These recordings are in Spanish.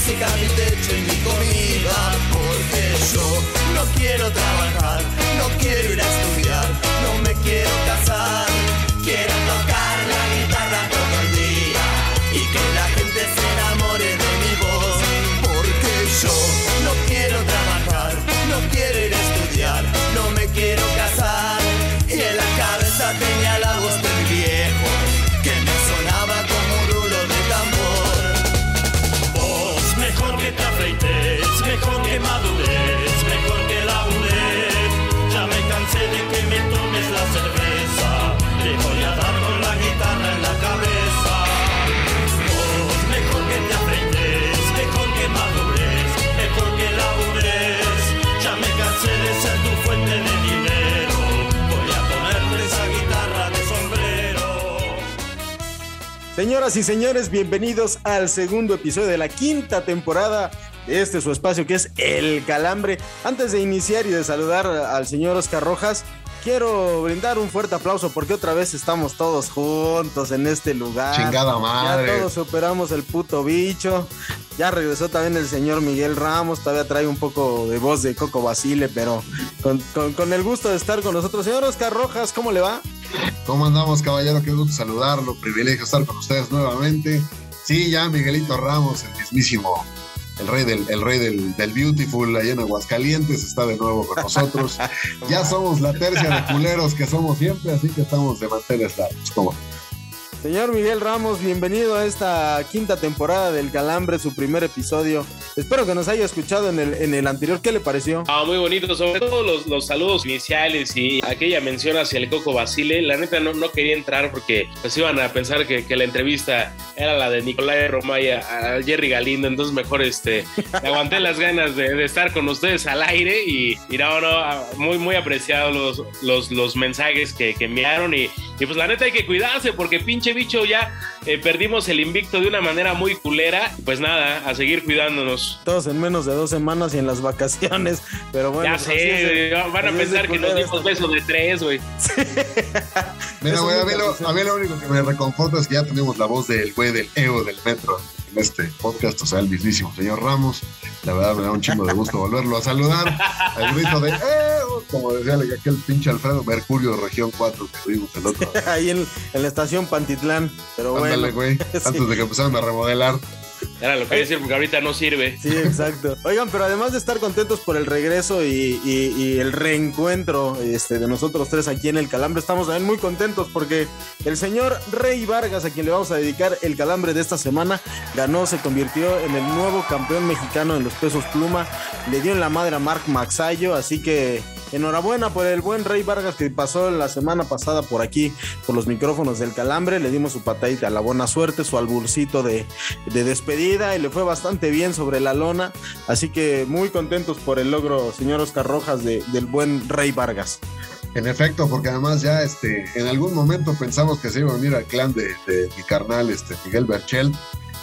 Música mi techo y mi comida, porque yo no quiero trabajar, no quiero ir a estudiar, Señoras y señores, bienvenidos al segundo episodio de la quinta temporada de este su espacio que es El Calambre. Antes de iniciar y de saludar al señor Oscar Rojas, quiero brindar un fuerte aplauso porque otra vez estamos todos juntos en este lugar. Chingada Ya madre. todos superamos el puto bicho. Ya regresó también el señor Miguel Ramos. Todavía trae un poco de voz de Coco Basile, pero con, con- con el gusto de estar con nosotros. Señor Oscar Rojas, ¿cómo le va? ¿Cómo andamos, caballero? Qué gusto saludarlo. Privilegio estar con ustedes nuevamente. Sí, ya Miguelito Ramos, el mismísimo, el rey del, el rey del, del Beautiful allá en Aguascalientes, está de nuevo con nosotros. ya somos la tercia de culeros que somos siempre, así que estamos de manteles largos. ¿Cómo? Señor Miguel Ramos, bienvenido a esta quinta temporada del Calambre, su primer episodio. Espero que nos haya escuchado en el, en el anterior. ¿Qué le pareció? Ah, muy bonito, sobre todo los, los saludos iniciales y aquella mención hacia el Coco Basile. La neta no, no quería entrar porque pues iban a pensar que, que la entrevista era la de Nicolai Romaya a Jerry Galindo, entonces mejor este aguanté las ganas de, de estar con ustedes al aire y, y no, no, ah, muy, muy apreciados los, los, los mensajes que, que enviaron y, y pues la neta hay que cuidarse porque pinche bicho ya eh, perdimos el invicto de una manera muy culera. Pues nada, a seguir cuidándonos. Todos en menos de dos semanas y en las vacaciones. Pero bueno, ya pues es sé, güey, van a pensar que nos dimos beso de tres, güey. Mira, Eso güey, a mí, lo, sucede. a mí lo único que me reconforta es que ya tenemos la voz del güey del EO del metro en este podcast, o sea, el mismísimo señor Ramos. La verdad me da un chingo de gusto volverlo a saludar. Al grito de EO, como decía aquel pinche Alfredo Mercurio, región 4, que vimos el otro. Ahí en, en la estación Pantitlán. Pero bueno. Sí. antes de que empezaran a remodelar. Era lo que quería decir porque ahorita no sirve. Sí, exacto. Oigan, pero además de estar contentos por el regreso y, y- y el reencuentro este, de nosotros tres aquí en el Calambre, estamos también muy contentos porque el señor Rey Vargas, a quien le vamos a dedicar el Calambre de esta semana, ganó, se convirtió en el nuevo campeón mexicano en los pesos pluma, le dio en la madre a Mark Maxayo, así que enhorabuena por el buen Rey Vargas que pasó la semana pasada por aquí, por los micrófonos del Calambre, le dimos su patadita a la buena suerte, su alburcito de, de despedida y le fue bastante bien sobre la lona. Así que muy contentos por el logro, señor Oscar Rojas, de- del buen Rey Vargas. En efecto, porque además ya este, en algún momento pensamos que se iba a unir al clan de, de mi carnal este, Miguel Berchel,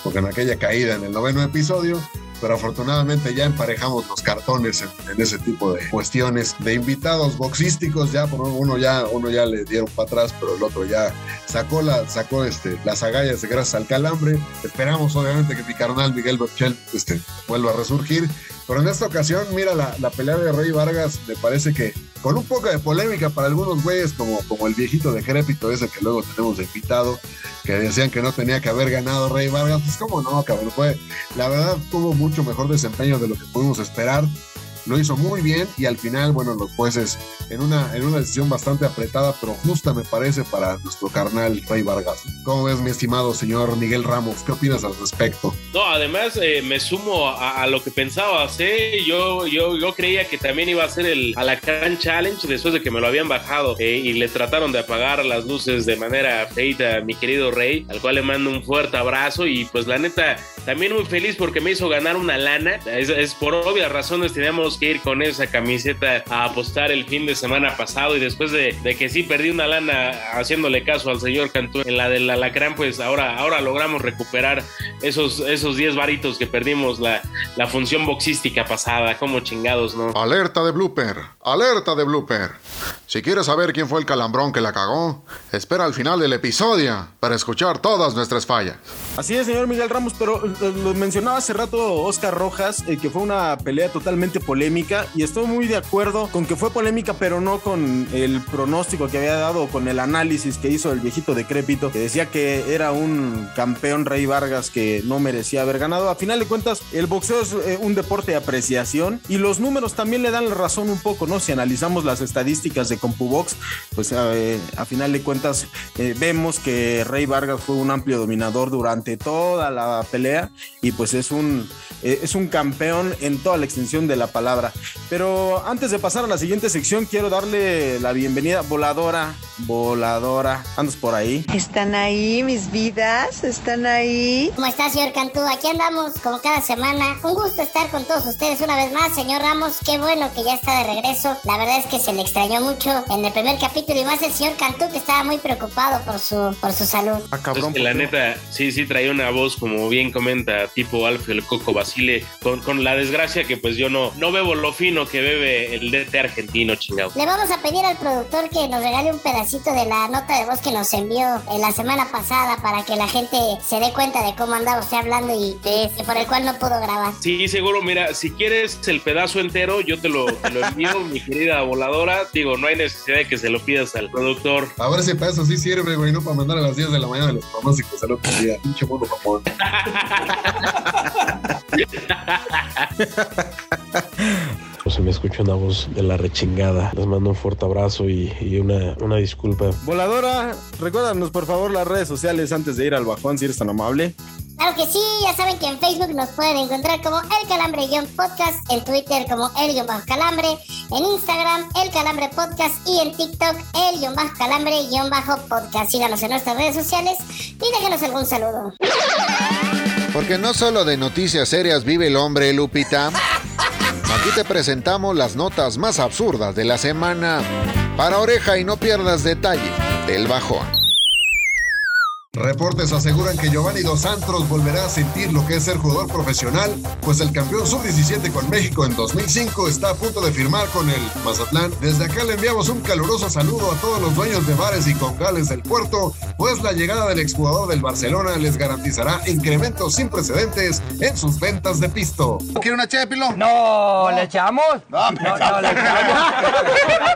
porque en aquella caída en el noveno episodio, pero afortunadamente ya emparejamos los cartones en, en ese tipo de cuestiones de invitados boxísticos, ya por uno ya, uno ya le dieron para atrás, pero el otro ya sacó la, sacó este, las agallas de gracias al calambre. Esperamos obviamente que mi carnal Miguel Berchel este, vuelva a resurgir. Pero en esta ocasión, mira, la, la pelea de Rey Vargas me parece que con un poco de polémica para algunos güeyes, como, como el viejito decrépito ese que luego tenemos de invitado, que decían que no tenía que haber ganado Rey Vargas, pues cómo no, cabrón, fue, la verdad tuvo mucho mejor desempeño de lo que pudimos esperar. Lo hizo muy bien y al final, bueno, los jueces en una, en una decisión bastante apretada, pero justa me parece para nuestro carnal Rey Vargas. ¿Cómo ves, mi estimado señor Miguel Ramos? ¿Qué opinas al respecto? No, además eh, me sumo a, lo que pensabas, ¿eh? Yo, yo, yo creía que también iba a ser el Alacrán Challenge después de que me lo habían bajado eh, y le trataron de apagar las luces de manera feita a mi querido Rey, al cual le mando un fuerte abrazo y pues la neta, también muy feliz porque me hizo ganar una lana. Es, es por obvias razones teníamos que ir con esa camiseta a apostar el fin de semana pasado y después de, que sí perdí una lana haciéndole caso al señor Cantú en la del alacrán, pues ahora, ahora logramos recuperar esos, esos 10 varitos que perdimos la, la función boxística pasada, como chingados, ¿no? Alerta de blooper, alerta de blooper. Si quieres saber quién fue el calambrón que la cagó, espera al final del episodio para escuchar todas nuestras fallas. Así es, señor Miguel Ramos, pero lo mencionaba hace rato Oscar Rojas, eh, que fue una pelea totalmente polémica y estoy muy de acuerdo con que fue polémica, pero no con el pronóstico que había dado, con el análisis que hizo el viejito decrépito, que decía que era un campeón Rey Vargas que no merecía haber ganado. A final de cuentas, el boxeo es eh, un deporte de apreciación y los números también le dan la razón un poco, ¿no? Si analizamos las estadísticas de CompuBox, pues eh, a final de cuentas eh, vemos que Rey Vargas fue un amplio dominador durante toda la pelea y pues es un, es un campeón en toda la extensión de la palabra. Pero antes de pasar a la siguiente sección, quiero darle la bienvenida. Voladora, voladora, ¿andas por ahí? ¿Están ahí mis vidas? ¿Están ahí? ¿Cómo está, señor Cantú? Aquí andamos como cada semana. Un gusto estar con todos ustedes una vez más, señor Ramos. Qué bueno que ya está de regreso. La verdad es que se le extrañó mucho en el primer capítulo y más el señor Cantú que estaba muy preocupado por su, por su salud. Ah, cabrón, la neta, sí, sí traía una voz, como bien comenta, tipo Alfio el Coco Basile, con, con la desgracia que pues yo no, no bebo lo fino que bebe el DT argentino, chingado. Le vamos a pedir al productor que nos regale un pedacito de la nota de voz que nos envió en la semana pasada para que la gente se dé cuenta de cómo andaba usted hablando y por el cual no pudo grabar. Sí, seguro. Mira, si quieres el pedazo entero, yo te lo, envío, mi querida voladora. Digo, no hay necesidad de que se lo pidas al productor. A ver si para eso sí sirve, güey, no para mandar a las 10 de la mañana los pronósticos al otro día. Pinche mono papón. se me escucha una voz de la rechingada. Les mando un fuerte abrazo y, una, una, disculpa. Voladora, recuérdanos por favor las redes sociales antes de ir al bajón, si eres tan amable. Claro que sí, ya saben que en Facebook nos pueden encontrar como El Calambre-Podcast, en Twitter como El-Calambre, en Instagram El Calambre Podcast y en TikTok El-Calambre-Podcast. Síganos en nuestras redes sociales y déjenos algún saludo. Porque no solo de noticias serias vive el hombre, Lupita. Aquí te presentamos las notas más absurdas de la semana. Para oreja y no pierdas detalle del bajón. Reportes aseguran que Giovanni Dos Santos volverá a sentir lo que es ser jugador profesional, pues el campeón sub-17 con México en 2005 está a punto de firmar con el Mazatlán. Desde acá le enviamos un caluroso saludo a todos los dueños de bares y congales del puerto, pues la llegada del exjugador del Barcelona les garantizará incrementos sin precedentes en sus ventas de pisto. ¿Quiere una chépilo? No, ¿le echamos? No, no, le echamos.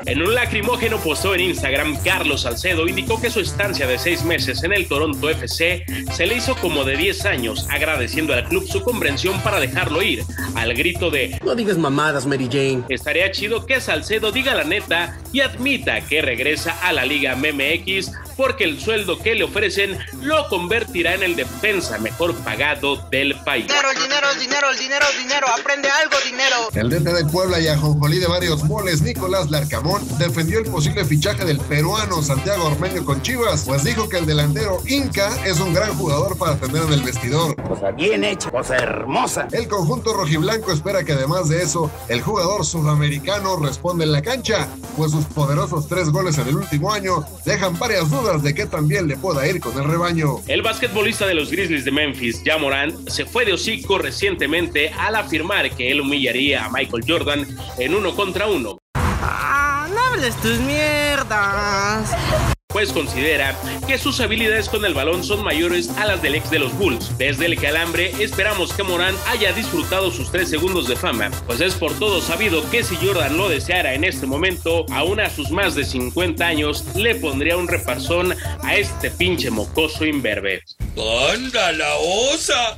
en un lacrimógeno postó en Instagram, Carlos Salcedo indicó que su estancia de seis meses en el Toronto FC se le hizo como de 10 años, agradeciendo al club su comprensión para dejarlo ir, al grito de No digas mamadas, Mary Jane. Estaría chido que Salcedo diga la neta y admita que regresa a la Liga MMX porque el sueldo que le ofrecen lo convertirá en el defensa mejor pagado del país. Dinero, dinero, dinero, dinero, dinero, aprende algo, dinero. El DT del Puebla y ajonjolí de varios moles, Nicolás Larcamón, defendió el posible fichaje del peruano Santiago Ormeño con Chivas, pues dijo que el delantero Inca es un gran jugador para tener en el vestidor. Cosa bien hecha, cosa hermosa. El conjunto rojiblanco espera que además de eso, el jugador sudamericano responda en la cancha, pues sus poderosos tres goles en el último año dejan varias dudas de que también le pueda ir con el rebaño. El basquetbolista de los Grizzlies de Memphis, Ja Morant, se fue de hocico recientemente al afirmar que él humillaría a Michael Jordan en uno contra uno. Ah, no hables tus mierdas. Pues considera que sus habilidades con el balón son mayores a las del ex de los Bulls. Desde el calambre esperamos que Morán haya disfrutado sus tres segundos de fama, pues es por todo sabido que si Jordan lo deseara en este momento, aún a sus más de 50 años, le pondría un reparsón a este pinche mocoso imberbe. ¡Anda la osa!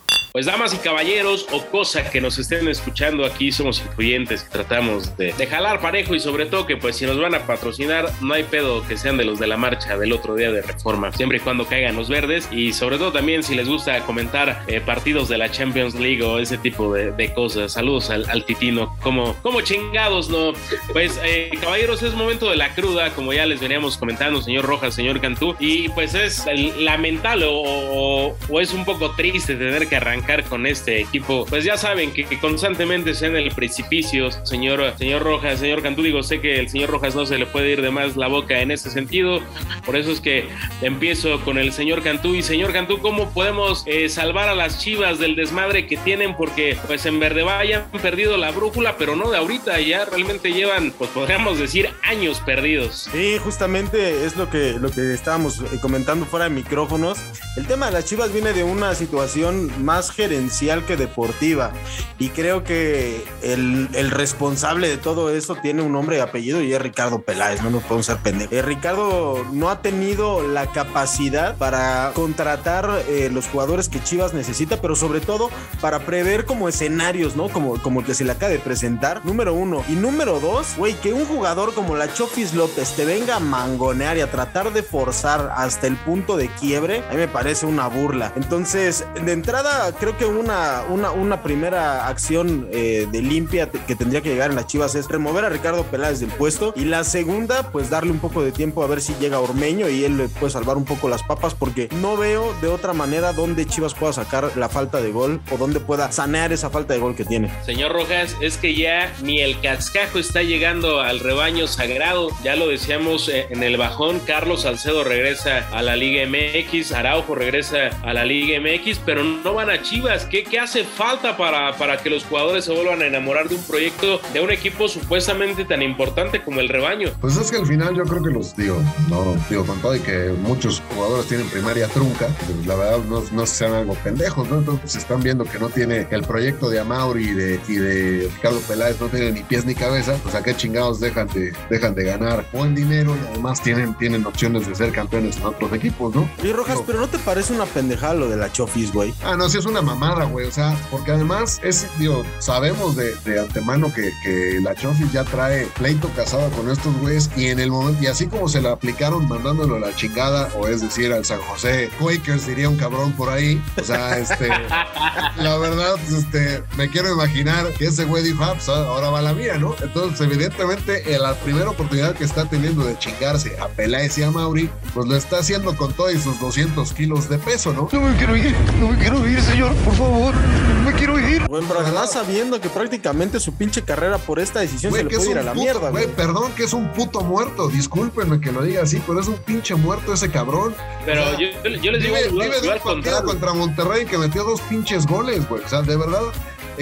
Pues damas y caballeros o cosas que nos estén escuchando aquí somos influyentes, tratamos de, jalar parejo y sobre todo que pues si nos van a patrocinar no hay pedo que sean de los de la marcha del otro día de reforma, siempre y cuando caigan los verdes y sobre todo también si les gusta comentar eh, partidos de la Champions League o ese tipo de, cosas. Saludos al, Titino, como, como chingados, ¿no? Pues eh, caballeros es momento de la cruda, como ya les veníamos comentando, señor Rojas, señor Cantú, y pues es lamentable o, o es un poco triste tener que arrancar con este equipo. Pues ya saben que, constantemente se en el precipicio, señor, señor Rojas, señor Cantú. Digo, sé que el señor Rojas no se le puede ir de más la boca en ese sentido. Por eso es que empiezo con el señor Cantú. Y señor Cantú, ¿cómo podemos eh, salvar a las chivas del desmadre que tienen? Porque pues en Verde Valle han perdido la brújula, pero no de ahorita. Ya realmente llevan, pues podríamos decir, años perdidos. Sí, justamente es lo que, lo que estábamos eh, comentando fuera de micrófonos. El tema de las chivas viene de una situación más gerencial que deportiva. Y creo que el, el, responsable de todo esto tiene un nombre y apellido y es Ricardo Peláez, no nos podemos ser pendejos. Eh, Ricardo no ha tenido la capacidad para contratar eh, los jugadores que Chivas necesita, pero sobre todo para prever como escenarios, ¿no? Como, como el que se le acaba de presentar. Número uno. Y número dos, güey, que un jugador como la Chofis López te venga a mangonear y a tratar de forzar hasta el punto de quiebre, a mí me parece una burla. Entonces, de entrada, creo que una, una, primera acción eh, de limpia que tendría que llegar en las Chivas es remover a Ricardo Peláez del puesto y la segunda, pues darle un poco de tiempo a ver si llega Ormeño y él le puede salvar un poco las papas porque no veo de otra manera dónde Chivas pueda sacar la falta de gol o dónde pueda sanear esa falta de gol que tiene. Señor Rojas, es que ya ni el cascajo está llegando al rebaño sagrado, ya lo decíamos eh, en el bajón, Carlos Salcedo regresa a la Liga MX, Araujo regresa a la Liga MX, pero no van a Chivas. ¿Qué, qué hace falta para, para que los jugadores se vuelvan a enamorar de un proyecto, de un equipo supuestamente tan importante como el rebaño? Pues es que al final yo creo que los digo, no digo con todo y que muchos jugadores tienen primaria trunca, pues la verdad no, no sean algo pendejos, ¿no? Entonces están viendo que no tiene el proyecto de Amauri y de, y de Ricardo Peláez, no tiene ni pies ni cabeza, pues a qué chingados dejan de, dejan de ganar buen dinero y además tienen, tienen opciones de ser campeones en otros equipos, ¿no? Y Rojas, pero, pero ¿no te parece una pendejada lo de la Chofis, güey? Ah, no, sí es una mamada, güey, o sea, porque además es, digo, sabemos de, de antemano que, que, la Chofis ya trae pleito casado con estos güeyes y en el momento, y así como se la aplicaron mandándolo a la chingada, o es decir, al San José Quakers, diría un cabrón por ahí, o sea, este, la verdad, este, me quiero imaginar que ese güey dijo, ah, pues ahora va la mía, ¿no? Entonces, evidentemente, en la primera oportunidad que está teniendo de chingarse a Peláez y a Mauri, pues lo está haciendo con todos sus 200 kilos de peso, ¿no? No me quiero ir, no me quiero ir, señor, por favor, no me quiero ir. Pero además sabiendo que prácticamente su pinche carrera por esta decisión Güey, se le puede ir a la puto- mierda, güey, güey. Perdón que es un puto muerto, discúlpenme que lo diga así, pero es un pinche muerto ese cabrón. Pero O sea, yo, yo les digo, vive, vive de un partido contra Monterrey que metió dos pinches goles, güey. O sea, de verdad,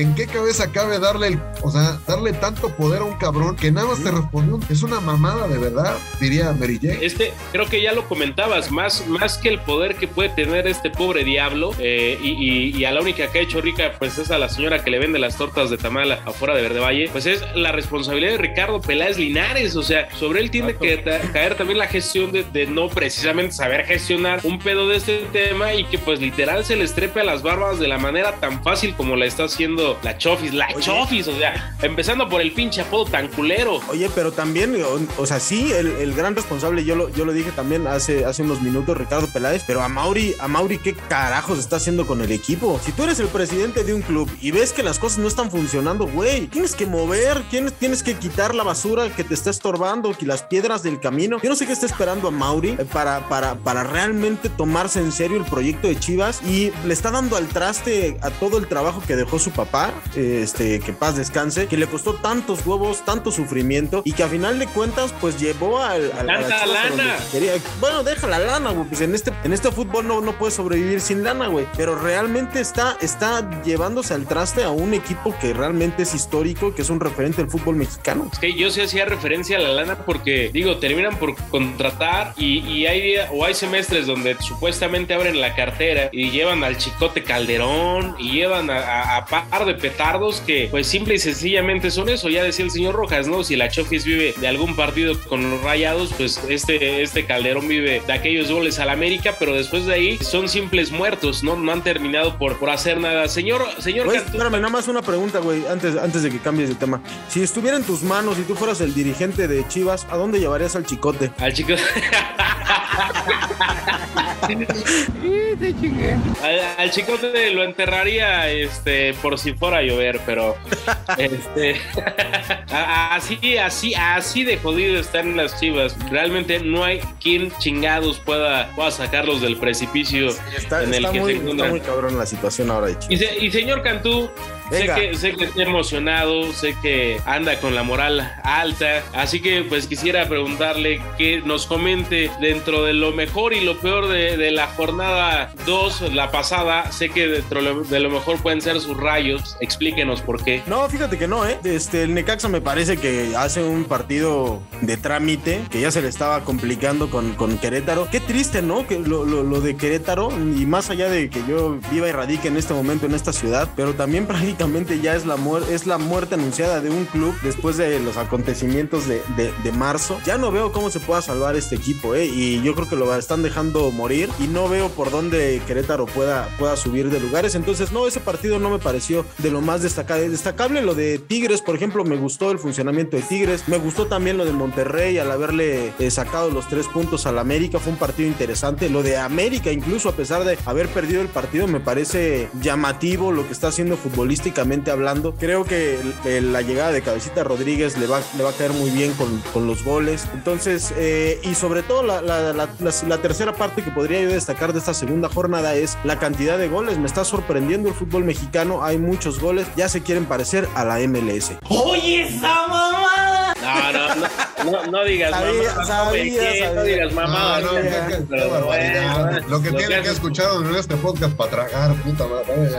¿en qué cabeza cabe darle, el- o sea, darle tanto poder a un cabrón que nada más te respondió? Es una mamada, de verdad, diría Mary Jane. Este, creo que ya lo comentabas, más, más que el poder que puede tener este pobre diablo, eh, y, y- y a la única que ha hecho rica, pues es a la señora que le vende las tortas de tamal afuera de Verde Valle, pues es la responsabilidad de Ricardo Peláez Linares, o sea, sobre él tiene que caer también la gestión de, de no precisamente saber gestionar un pedo de este tema y que pues literal se le estrepe a las barbas de la manera tan fácil como la está haciendo la Chofis, la Chofis, o sea, empezando por el pinche apodo tan culero. Oye, pero también, o, o sea, sí, el, el gran responsable, yo lo, yo lo dije también hace, hace unos minutos, Ricardo Peláez, pero a Mauri, a Mauri, ¿qué carajos está haciendo con el equipo? Si tú eres el presidente de un club y ves que las cosas no están funcionando, güey, tienes que mover, tienes, tienes que quitar la basura que te está estorbando, que las piedras del camino. Yo no sé qué está esperando a Mauri eh, para, para, para realmente tomarse en serio el proyecto de Chivas y le está dando al traste a todo el trabajo que dejó su papá. Papá, este, que paz descanse, que le costó tantos huevos, tanto sufrimiento y que a final de cuentas, pues llevó al. al- a lana. quería. Bueno, deja la lana, güey. Pues en este, en este fútbol no, no puedes sobrevivir sin lana, güey. Pero realmente está, está llevándose al traste a un equipo que realmente es histórico, que es un referente del fútbol mexicano. Es que yo sí hacía referencia a la lana porque, digo, terminan por contratar y, y hay o hay semestres donde supuestamente abren la cartera y llevan al chicote Calderón y llevan a, a- a par de petardos que, pues simple y sencillamente son eso. Ya decía el señor Rojas, ¿no? Si la Chofis vive de algún partido con los rayados, pues este, este Calderón vive de aquellos goles al América, pero después de ahí son simples muertos, ¿no? No han terminado por, por hacer nada. Señor, señor Güey, Cantú- espérame, nada más una pregunta, güey, antes, antes de que cambies de tema. Si estuviera en tus manos y tú fueras el dirigente de Chivas, ¿a dónde llevarías al chicote? Al chico. al, al chicote lo enterraría este, por si fuera a llover, pero este, así, así, así de jodido están las chivas. Realmente no hay quien chingados pueda, pueda sacarlos del precipicio Está, en el está que muy, se está encuentran. muy cabrón la situación ahora de Chivas. Y, se- y señor Cantú, sé Venga. que, sé que está emocionado, sé que anda con la moral alta, así que pues quisiera preguntarle que nos comente dentro de lo mejor y lo peor de, de la jornada 2, la pasada, sé que dentro de lo- mejor pueden ser sus rayos, explíquenos por qué. No, fíjate que no, ¿eh? Este, el Necaxa me parece que hace un partido de trámite que ya se le estaba complicando con, con Querétaro. Qué triste, ¿no? Que lo, lo- lo de Querétaro, y más allá de que yo viva y radique en este momento en esta ciudad, pero también prácticamente ya es la, es la muerte anunciada de un club después de los acontecimientos de, de- de marzo. Ya no veo cómo se pueda salvar este equipo, ¿eh? Y yo creo que lo están dejando morir y no veo por dónde Querétaro pueda, pueda subir de lugares. Entonces, no, ese partido no me pareció de lo más destacable. Destacable lo de Tigres, por ejemplo, me gustó el funcionamiento de Tigres. Me gustó también lo de Monterrey al haberle eh, sacado los tres puntos al América. Fue un partido interesante. Lo de América, incluso a pesar de haber perdido el partido, me parece llamativo lo que está haciendo futbolísticamente hablando. Creo que la llegada de Cabecita Rodríguez le va, le va a caer muy bien con, con los goles. Entonces, eh, y sobre todo la, la- la- la- la tercera parte que podría yo destacar de esta segunda jornada es la cantidad de goles. Me está sorprendiendo el fútbol mexicano. Hay muchos goles. Ya se quieren parecer a la MLS. Oye, esa mamá. No, no, no, no, no digas Sabía, mamá, sabía, no sabía. digas mamá. No, no. Lo que tiene que escuchar en este podcast para tragar, puta madre.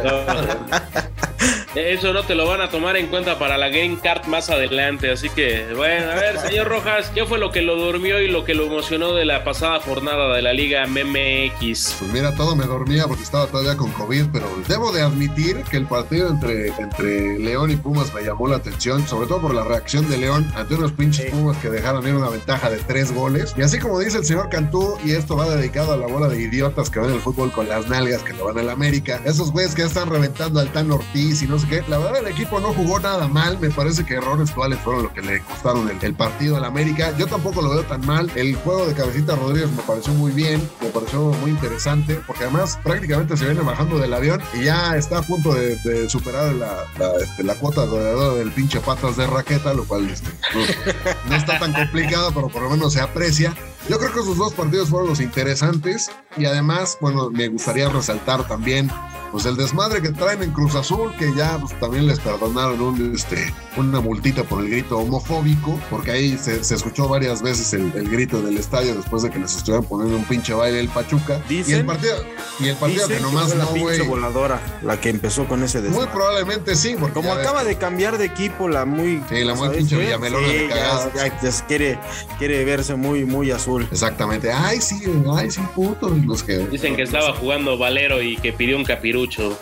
Eso no te lo van a tomar en cuenta para la Game Card más adelante. Así que, bueno, a ver, señor Rojas, ¿qué fue lo que lo durmió y lo que lo emocionó de la pasada jornada de la Liga MMX? Pues mira, todo me dormía porque estaba todavía con COVID, pero debo de admitir que el partido entre, entre León y Pumas me llamó la atención, sobre todo por la reacción de León ante unos pinches Pumas que dejaron ir una ventaja de tres goles. Y así como dice el señor Cantú, y esto va dedicado a la bola de idiotas que van el fútbol con las nalgas que lo van al América, esos güeyes que ya están reventando al Tan Ortiz y no sé qué, la verdad el equipo no jugó nada mal, me parece que errores cuales fueron lo que le costaron el, el partido al América. Yo tampoco lo veo tan mal, el juego de Cabecita Rodríguez me pareció muy bien, me pareció muy interesante, porque además prácticamente se viene bajando del avión y ya está a punto de, de superar la, la, este, la cuota goleadora del pinche patas de raqueta, lo cual este, no, no está tan complicado, pero por lo menos se aprecia. Yo creo que esos dos partidos fueron los interesantes y además, bueno, me gustaría resaltar también pues el desmadre que traen en Cruz Azul, que ya pues, también les perdonaron un, este, una multita por el grito homofóbico, porque ahí se, se escuchó varias veces el, el grito del estadio después de que les estuvieran poniendo un pinche baile el Pachuca. y el partido, y el partido Dicen que nomás fue la no, güey. voladora la que empezó con ese Muy desmadre. probablemente sí, porque Como ves acaba de cambiar de equipo la muy Sí, la muy ¿sabes pinche? Villamelona Sí, de ya, cagada. ya- ya quiere quiere verse muy muy azul. Exactamente. Ay, sí, ay, sí, puto. Los que, Dicen que estaba jugando Valero y que pidió un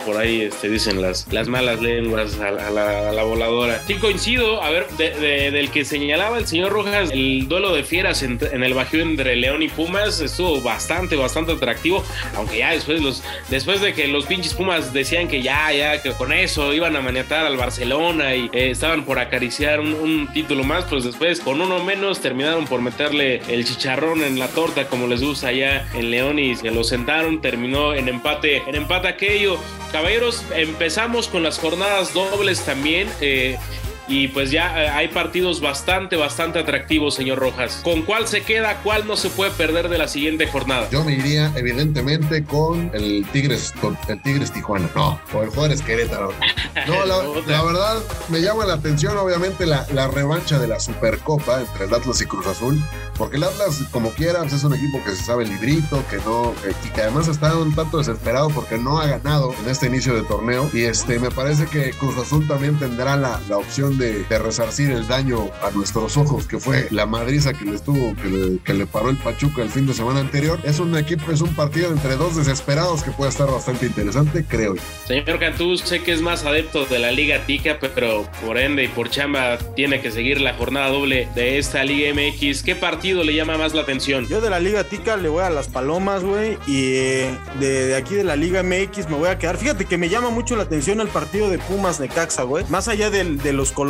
Por ahí este, dicen las, las malas lenguas a, la- a la, a la voladora. Sí, coincido. A ver, de- de- del que señalaba el señor Rojas, el duelo de fieras en, en el Bajío entre León y Pumas estuvo bastante, bastante atractivo. Aunque ya después, los, después de que los pinches Pumas decían que ya, ya, que con eso iban a maniatar al Barcelona y eh, estaban por acariciar un, un título más, pues después con uno menos terminaron por meterle el chicharrón en la torta como les gusta allá en León y se lo sentaron, terminó en empate, en empate aquello. Caballeros, empezamos con las jornadas dobles también. eh, y pues ya eh, hay partidos bastante, bastante atractivos, señor Rojas. ¿Con cuál se queda? ¿Cuál no se puede perder de la siguiente jornada? Yo me iría evidentemente con el Tigres, con el Tigres Tijuana, no, o el Juárez Querétaro. No, la, la verdad me llama la atención obviamente la, la revancha de la Supercopa entre el Atlas y Cruz Azul, porque el Atlas como quiera pues, es un equipo que se sabe librito, que no, que- y que además está un tanto desesperado porque no ha ganado en este inicio de torneo y este me parece que Cruz Azul también tendrá la, la opción de, de resarcir el daño a nuestros ojos que fue la madriza que les tuvo, que le, que le paró el Pachuca el fin de semana anterior. Es un equipo, es un partido entre dos desesperados que puede estar bastante interesante, creo yo. Señor Cantú, sé que es más adepto de la Liga Tica, pero por ende y por chamba tiene que seguir la jornada doble de esta Liga MX. ¿Qué partido le llama más la atención? Yo de la Liga Tica le voy a las Palomas, güey. Y eh, de, de aquí de la Liga MX me voy a quedar. Fíjate que me llama mucho la atención el partido de Pumas Necaxa, güey. Más allá del- de los colores,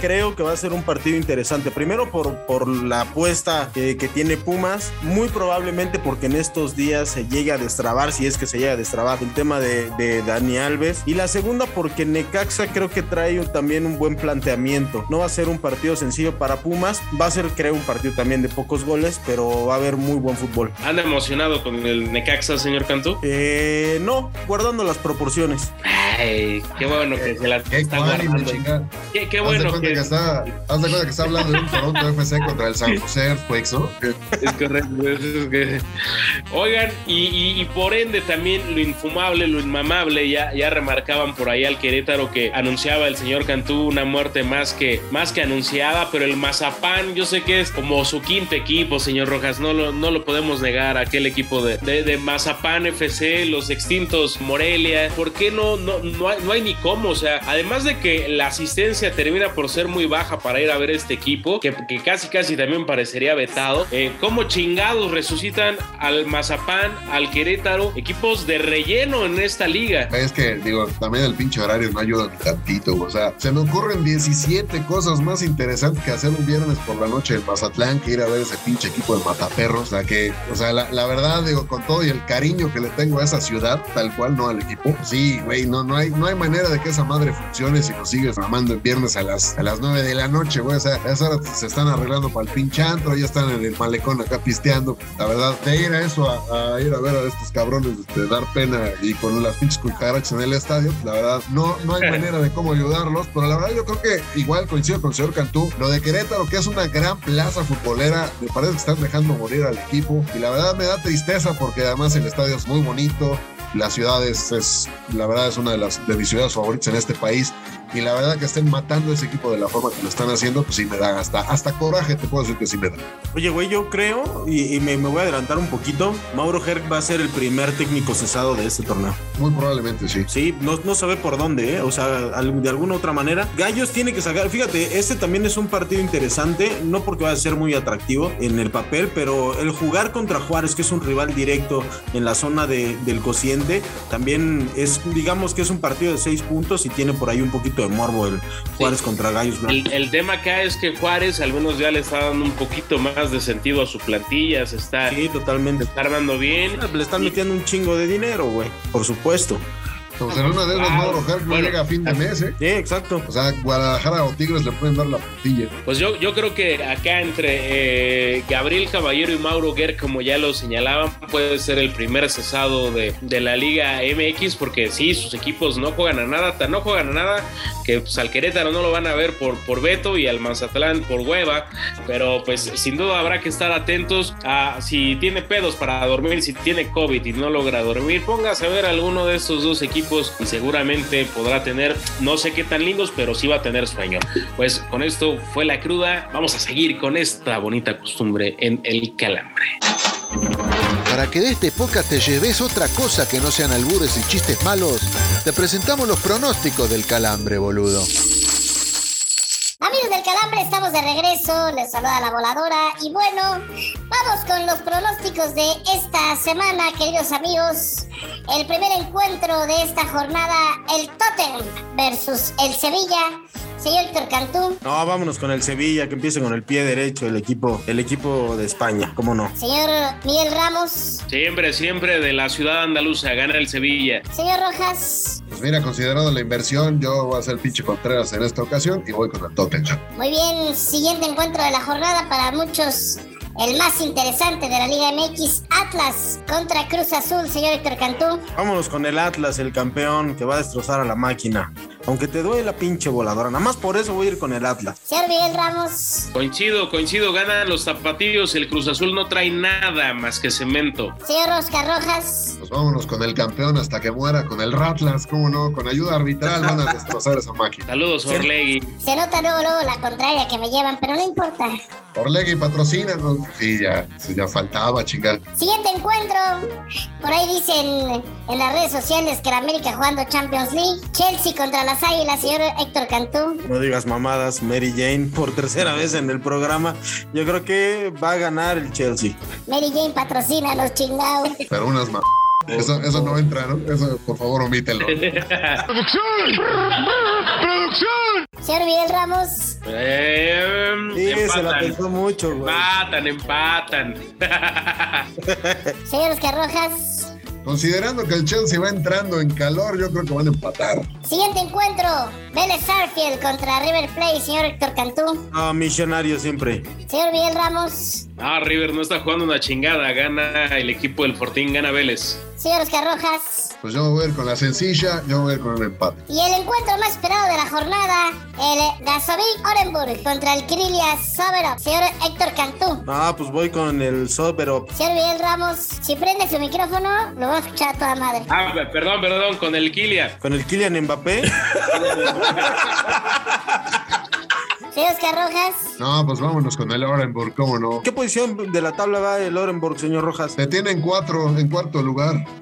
creo que va a ser un partido interesante. Primero por, por la apuesta que, que tiene Pumas. Muy probablemente porque en estos días se llegue a destrabar, si es que se llega a destrabar, el tema de, de Dani Alves. Y la segunda porque Necaxa creo que trae un- también un buen planteamiento. No va a ser un partido sencillo para Pumas. Va a ser, creo, un partido también de pocos goles, pero va a haber muy buen fútbol. ¿Anda emocionado con el Necaxa, señor Cantú? Eh, no, guardando las proporciones. Ay, qué bueno que se la está guardando. Qué, qué Haz de bueno cuenta que... que está, haz de cuenta que está hablando de un Toronto FC contra el San José Earthquakes, ¿no? Es correcto. es que- Oigan, y, y- y por ende también lo infumable, lo inmamable, ya, ya remarcaban por ahí al Querétaro que anunciaba el señor Cantú una muerte más que, más que anunciada, pero el Mazapán, yo sé que es como su quinto equipo, señor Rojas, no lo, no lo podemos negar, aquel equipo de, de, de Mazapán FC, los extintos Morelia, ¿por qué no, no, no, hay, no hay ni cómo? O sea, además de que la asistencia termina por ser muy baja para ir a ver este equipo, que, casi casi también parecería vetado, eh, ¿cómo chingados resucitan al Mazapán, al Querétaro, equipos de relleno en esta liga? Es que, digo, también el pinche horario no ayuda ni tantito, o sea, se me ocurren 17 cosas más interesantes que hacer un viernes por la noche en Mazatlán que ir a ver ese pinche equipo de mataperros, o sea, que, o sea, la, verdad, digo, con todo y el cariño que le tengo a esa ciudad, tal cual, no al equipo, sí, güey, no, no, hay, no hay manera de que esa madre funcione si nos sigues mamando el viernes a las, a las 9 de la noche, güey, o sea, a esa hora se están arreglando para el pinche antro, ya están en el malecón acá pisteando, la verdad, de ir a eso, a, a ir a ver a estos cabrones, de dar pena y con las pinches cucarachas en el estadio, la verdad, no, no hay manera de cómo ayudarlos, pero la verdad yo creo que igual coincido con el señor Cantú, lo de Querétaro, que es una gran plaza futbolera, me parece que están dejando morir al equipo y la verdad me da tristeza porque además el estadio es muy bonito, la ciudad es, es- la verdad es una de las de mis ciudades favoritas en este país y la verdad que estén matando a ese equipo de la forma que lo están haciendo, pues sí me da hasta, hasta coraje, te puedo decir que sí me da. Oye, güey, yo creo, y, y me, me voy a adelantar un poquito, Mauro Herc va a ser el primer técnico cesado de este torneo. Muy probablemente sí. Sí, no, no sabe por dónde, ¿eh? o sea, de alguna otra manera. Gallos tiene que sacar, fíjate, este también es un partido interesante, no porque va a ser muy atractivo en el papel, pero el jugar contra Juárez, que es un rival directo en la zona de- del cociente, también es, digamos que es un partido de seis puntos y tiene por ahí un poquito de morbo el Juárez contra Gallos Blancos. El, el tema acá es que Juárez al menos ya le está dando un poquito más de sentido a su plantilla, se está, Sí, totalmente. se está armando bien. Le están metiendo un chingo de dinero, güey, por supuesto. Pues en una de esas Ah, Mauro bueno. llega a fin de mes, ¿eh? Sí, exacto. O sea, Guadalajara o Tigres le pueden dar la puntilla. Pues yo, yo creo que acá entre eh, Gabriel Caballero y Mauro Guerra, como ya lo señalaban, puede ser el primer cesado de, de la Liga MX, porque sí, sus equipos no juegan a nada, tan no juegan a nada, que pues, al Querétaro no lo van a ver por, por Beto y al Mazatlán por hueva, pero pues sin duda habrá que estar atentos a si tiene pedos para dormir, si tiene COVID y no logra dormir, póngase a ver alguno de estos dos equipos y seguramente podrá tener, no sé qué tan lindos, pero sí va a tener sueño. Pues con esto fue la cruda. Vamos a seguir con esta bonita costumbre en el calambre. Para que de este podcast te lleves otra cosa que no sean albures y chistes malos, te presentamos los pronósticos del calambre, boludo. De regreso. Les saluda la voladora. Y bueno, vamos con los pronósticos de esta semana, queridos amigos. El primer encuentro de esta jornada, el Tottenham versus el Sevilla. Señor Héctor Cantú. No, vámonos con el Sevilla, que empiece con el pie derecho, el equipo, el equipo de España, ¿cómo no? Señor Miguel Ramos. Siempre, siempre de la ciudad andaluza, gana el Sevilla. Señor Rojas. Pues mira, considerando la inversión, yo voy a ser el pinche Contreras en esta ocasión y voy con el Tottenham. Muy bien, siguiente encuentro de la jornada para muchos. El más interesante de la Liga MX, Atlas contra Cruz Azul, señor Héctor Cantú. Vámonos con el Atlas, el campeón que va a destrozar a la máquina. Aunque te duele la pinche voladora, nada más por eso voy a ir con el Atlas. Señor Miguel Ramos. Coincido, coincido, ganan los zapatillos. El Cruz Azul no trae nada más que cemento. Señor Oscar Rojas. Pues vámonos con el campeón hasta que muera, con el Ratlas, ¿cómo no? Con ayuda arbitral van a destrozar esa máquina. Saludos, Orlegui. Se nota luego, luego la contraria que me llevan, pero no importa. Orlegui patrocina, ¿no? Sí, ya, sí, ya faltaba, chingar. Siguiente encuentro. Por ahí dicen en las redes sociales que la América jugando Champions League. Chelsea contra las Águilas, señor Héctor Cantú. No digas mamadas, Mary Jane, por tercera vez en el programa. Yo creo que va a ganar el Chelsea. Mary Jane patrocina a los chingados. Pero unas más. Eso, eso no entra, ¿no? Eso, por favor, omítelo. ¡Producción! Señor Miguel Ramos. Eh, Sí, se la pensó mucho, güey. Empatan, empatan. Señor Oscar Rojas. Considerando que el Chelsea va entrando en calor, yo creo que van a empatar. Siguiente encuentro. Vélez Sarfield contra River Plate, señor Héctor Cantú. Ah, millonario siempre. Señor Miguel Ramos. Ah, River no está jugando una chingada. Gana el equipo del Fortín, gana Vélez. Señor Oscar Rojas. Pues yo me voy a ir con la sencilla, yo me voy a ir con el empate. Y el encuentro más esperado de la jornada, el Gasovic Orenburg contra el Krilia Soberov. Señor Héctor Cantú. Ah, pues voy con el Sobero. Señor Miguel Ramos, si prende su micrófono, lo voy a escuchar a toda madre. Ah, perdón, perdón, con el Kilia. Con el Kylian Mbappé. Señor Oscar Rojas. No, pues vámonos con el Orenburg, ¿cómo no? ¿Qué posición de la tabla va el Orenburg, señor Rojas? Se tienen cuatro en cuarto lugar.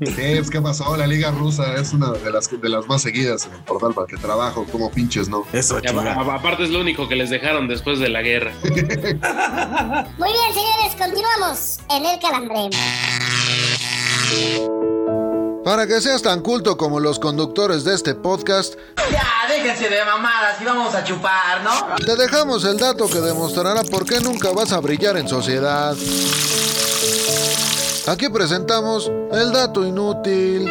Sí, pues, ¿qué pasó? La liga rusa es una de las, de las más seguidas en el portal para que trabajo, como pinches, ¿no? Eso, aparte es lo único que les dejaron después de la guerra. Muy bien, señores, continuamos en el calambre. Para que seas tan culto como los conductores de este podcast, Ya, déjense de mamadas y vamos a chupar, ¿no? te dejamos el dato que demostrará por qué nunca vas a brillar en sociedad. Aquí presentamos el dato inútil.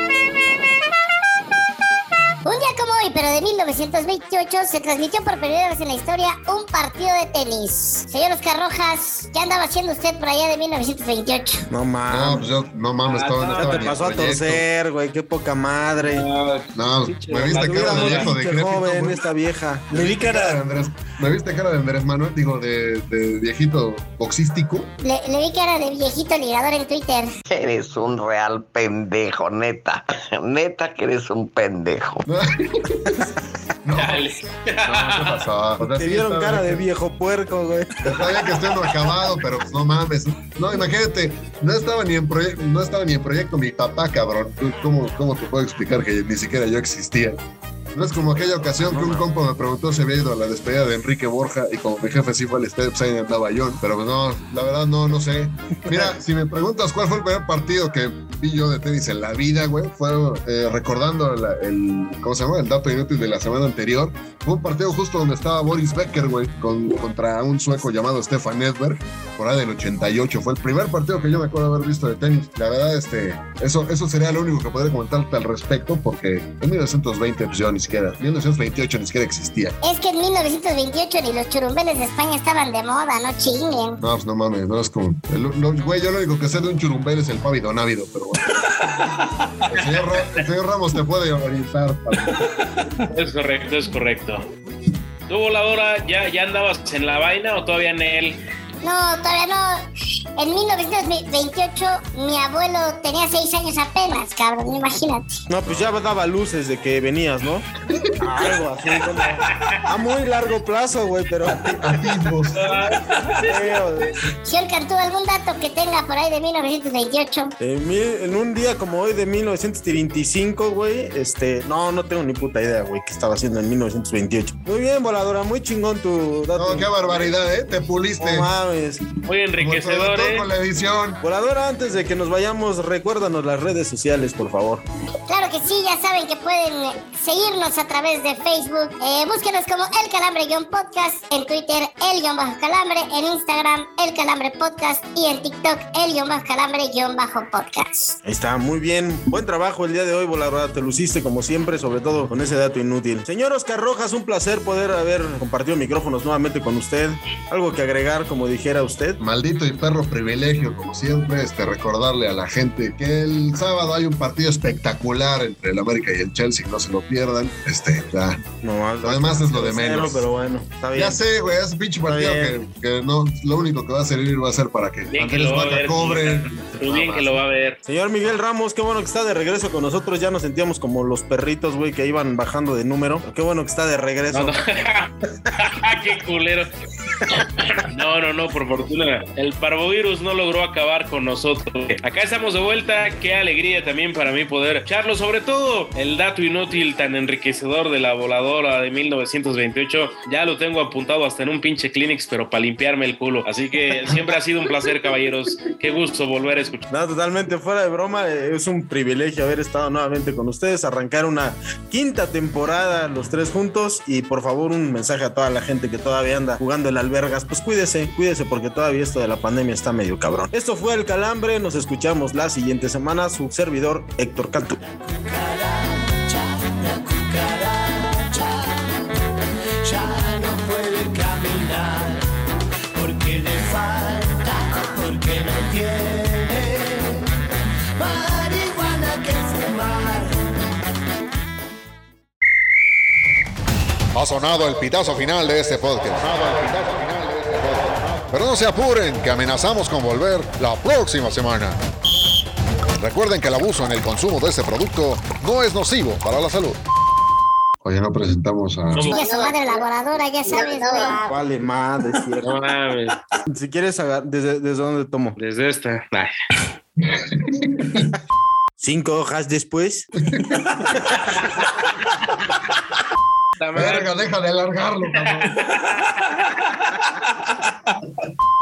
Pero de 1928, se transmitió por primera vez en la historia un partido de tenis. Señor Oscar Rojas, ¿qué andaba haciendo usted por allá de 1928? No No, mames. pues yo, no mames, estaba, Ya estaba te en pasó a torcer, güey. Qué poca madre. No, me viste cara de viejo pinche decrépito, joven, güey. esta vieja. Me vi cara de Andrés, me viste cara de Andrés Manuel, digo, de, de viejito boxístico. Le, le vi cara de viejito ligador en Twitter. Eres un real pendejo, neta. Neta que eres un pendejo. No, Dale. no, ¿qué pasó? O sea, Te sí, vieron estaba cara de que- viejo puerco, güey. Bien que estoy no acabado, pero pues no mames. No, imagínate, no estaba ni en proyecto, no estaba ni en proyecto mi papá, cabrón. ¿Tú ¿Cómo, ¿Cómo te puedo explicar que ni siquiera yo existía? No es como aquella ocasión que un compa me preguntó si había ido a la despedida de Enrique Borja y como mi jefe sí fue al estadio, pues ahí andaba yo. Pero no, la verdad no, no sé. Mira, si me preguntas cuál fue el primer partido que vi yo de tenis en la vida, güey, fue eh, recordando la- el, ¿cómo se llama? El dato inútil de la semana anterior. Fue un partido justo donde estaba Boris Becker, güey, con- contra un sueco llamado Stefan Edberg, por ahí del 88. Fue el primer partido que yo me acuerdo haber visto de tenis. La verdad, este, eso, eso sería lo único que podría comentarte al respecto, porque en 1920, pues yo ni siquiera, 1928 ni siquiera existía. Es que en 1928 ni los churumbeles de España estaban de moda, no chinguen. No, pues no mames, no es como. el- lo- güey, yo lo único que sé de un churumbel es el pávido návido, pero bueno. El señor, Ra- el señor Ramos te puede orientar. para- Es correcto, es correcto. ¿Tú, voladora, ya, ya andabas en la vaina o todavía en él? No, todavía no. En 1928 mi abuelo tenía 6 años apenas, cabrón, imagínate. No, pues ya daba luces de que venías, ¿no? Algo así como a muy largo plazo, güey, pero Atisbos. Señor Cantú, ¿algún dato que tenga por ahí de 1928? En, mi- en un día como hoy de 1925, güey, este, no, no tengo ni puta idea, güey, qué estaba haciendo en 1928. Muy bien, voladora, muy chingón tu dato. No, qué barbaridad, ¿eh? Te puliste. No mames. Muy enriquecedor, ¿eh? con la edición. Voladora, antes de que nos vayamos, recuérdanos las redes sociales, por favor. Claro que sí, ya saben que pueden eh, seguirnos a través de Facebook. Eh, búsquenos como El Calambre-Podcast, en Twitter El-Calambre, en Instagram El Calambre Podcast y en TikTok El-Calambre-Podcast. Ahí está, muy bien. Buen trabajo el día de hoy, Voladora. Te luciste como siempre, sobre todo con ese dato inútil. Señor Oscar Rojas, un placer poder haber compartido micrófonos nuevamente con usted. Algo que agregar, como dijera usted. Maldito y perro privilegio, como siempre, este, recordarle a la gente que el sábado hay un partido espectacular entre el América y el Chelsea, no se lo pierdan. Este, ya. No, Lo demás es lo de Cero, menos. pero bueno, está bien. Ya sé, güey, ese pinche partido que, no, lo único que va a servir va a ser para que Andrés Vaca cobre. Muy bien que lo va a ver. Señor Miguel Ramos, qué bueno que está de regreso con nosotros. Ya nos sentíamos como los perritos, güey, que iban bajando de número. Qué bueno que está de regreso. No, no. Qué culero. No, no, no, por fortuna. El parvovirus no logró acabar con nosotros. Acá estamos de vuelta. Qué alegría también para mí poder echarlo. Sobre todo el dato inútil tan enriquecedor de la voladora de 1928. Ya lo tengo apuntado hasta en un pinche Kleenex, pero para limpiarme el culo. Así que siempre ha sido un placer, caballeros. Qué gusto volver a escuchar. No, totalmente fuera de broma. eh, Es un privilegio haber estado nuevamente con ustedes, arrancar una quinta temporada los tres juntos y por favor un mensaje a toda la gente que todavía anda jugando el albergas. Pues cuídese, cuídese porque todavía esto de la pandemia está medio cabrón. Esto fue El Calambre, nos escuchamos la siguiente semana. Su servidor Héctor Cantú. Ha sonado el pitazo final de este podcast. Pero no se apuren, que amenazamos con volver la próxima semana. Recuerden que el abuso en el consumo de este producto no es nocivo para la salud. Oye, no presentamos a. Chica su madre laboradora, ya sabes, güey. Vale, madre, es cierto. No mames. Si quieres, ¿desde, desde dónde tomo? Desde esta. Ay. Cinco hojas después. Verga, deja de alargarlo, cabrón.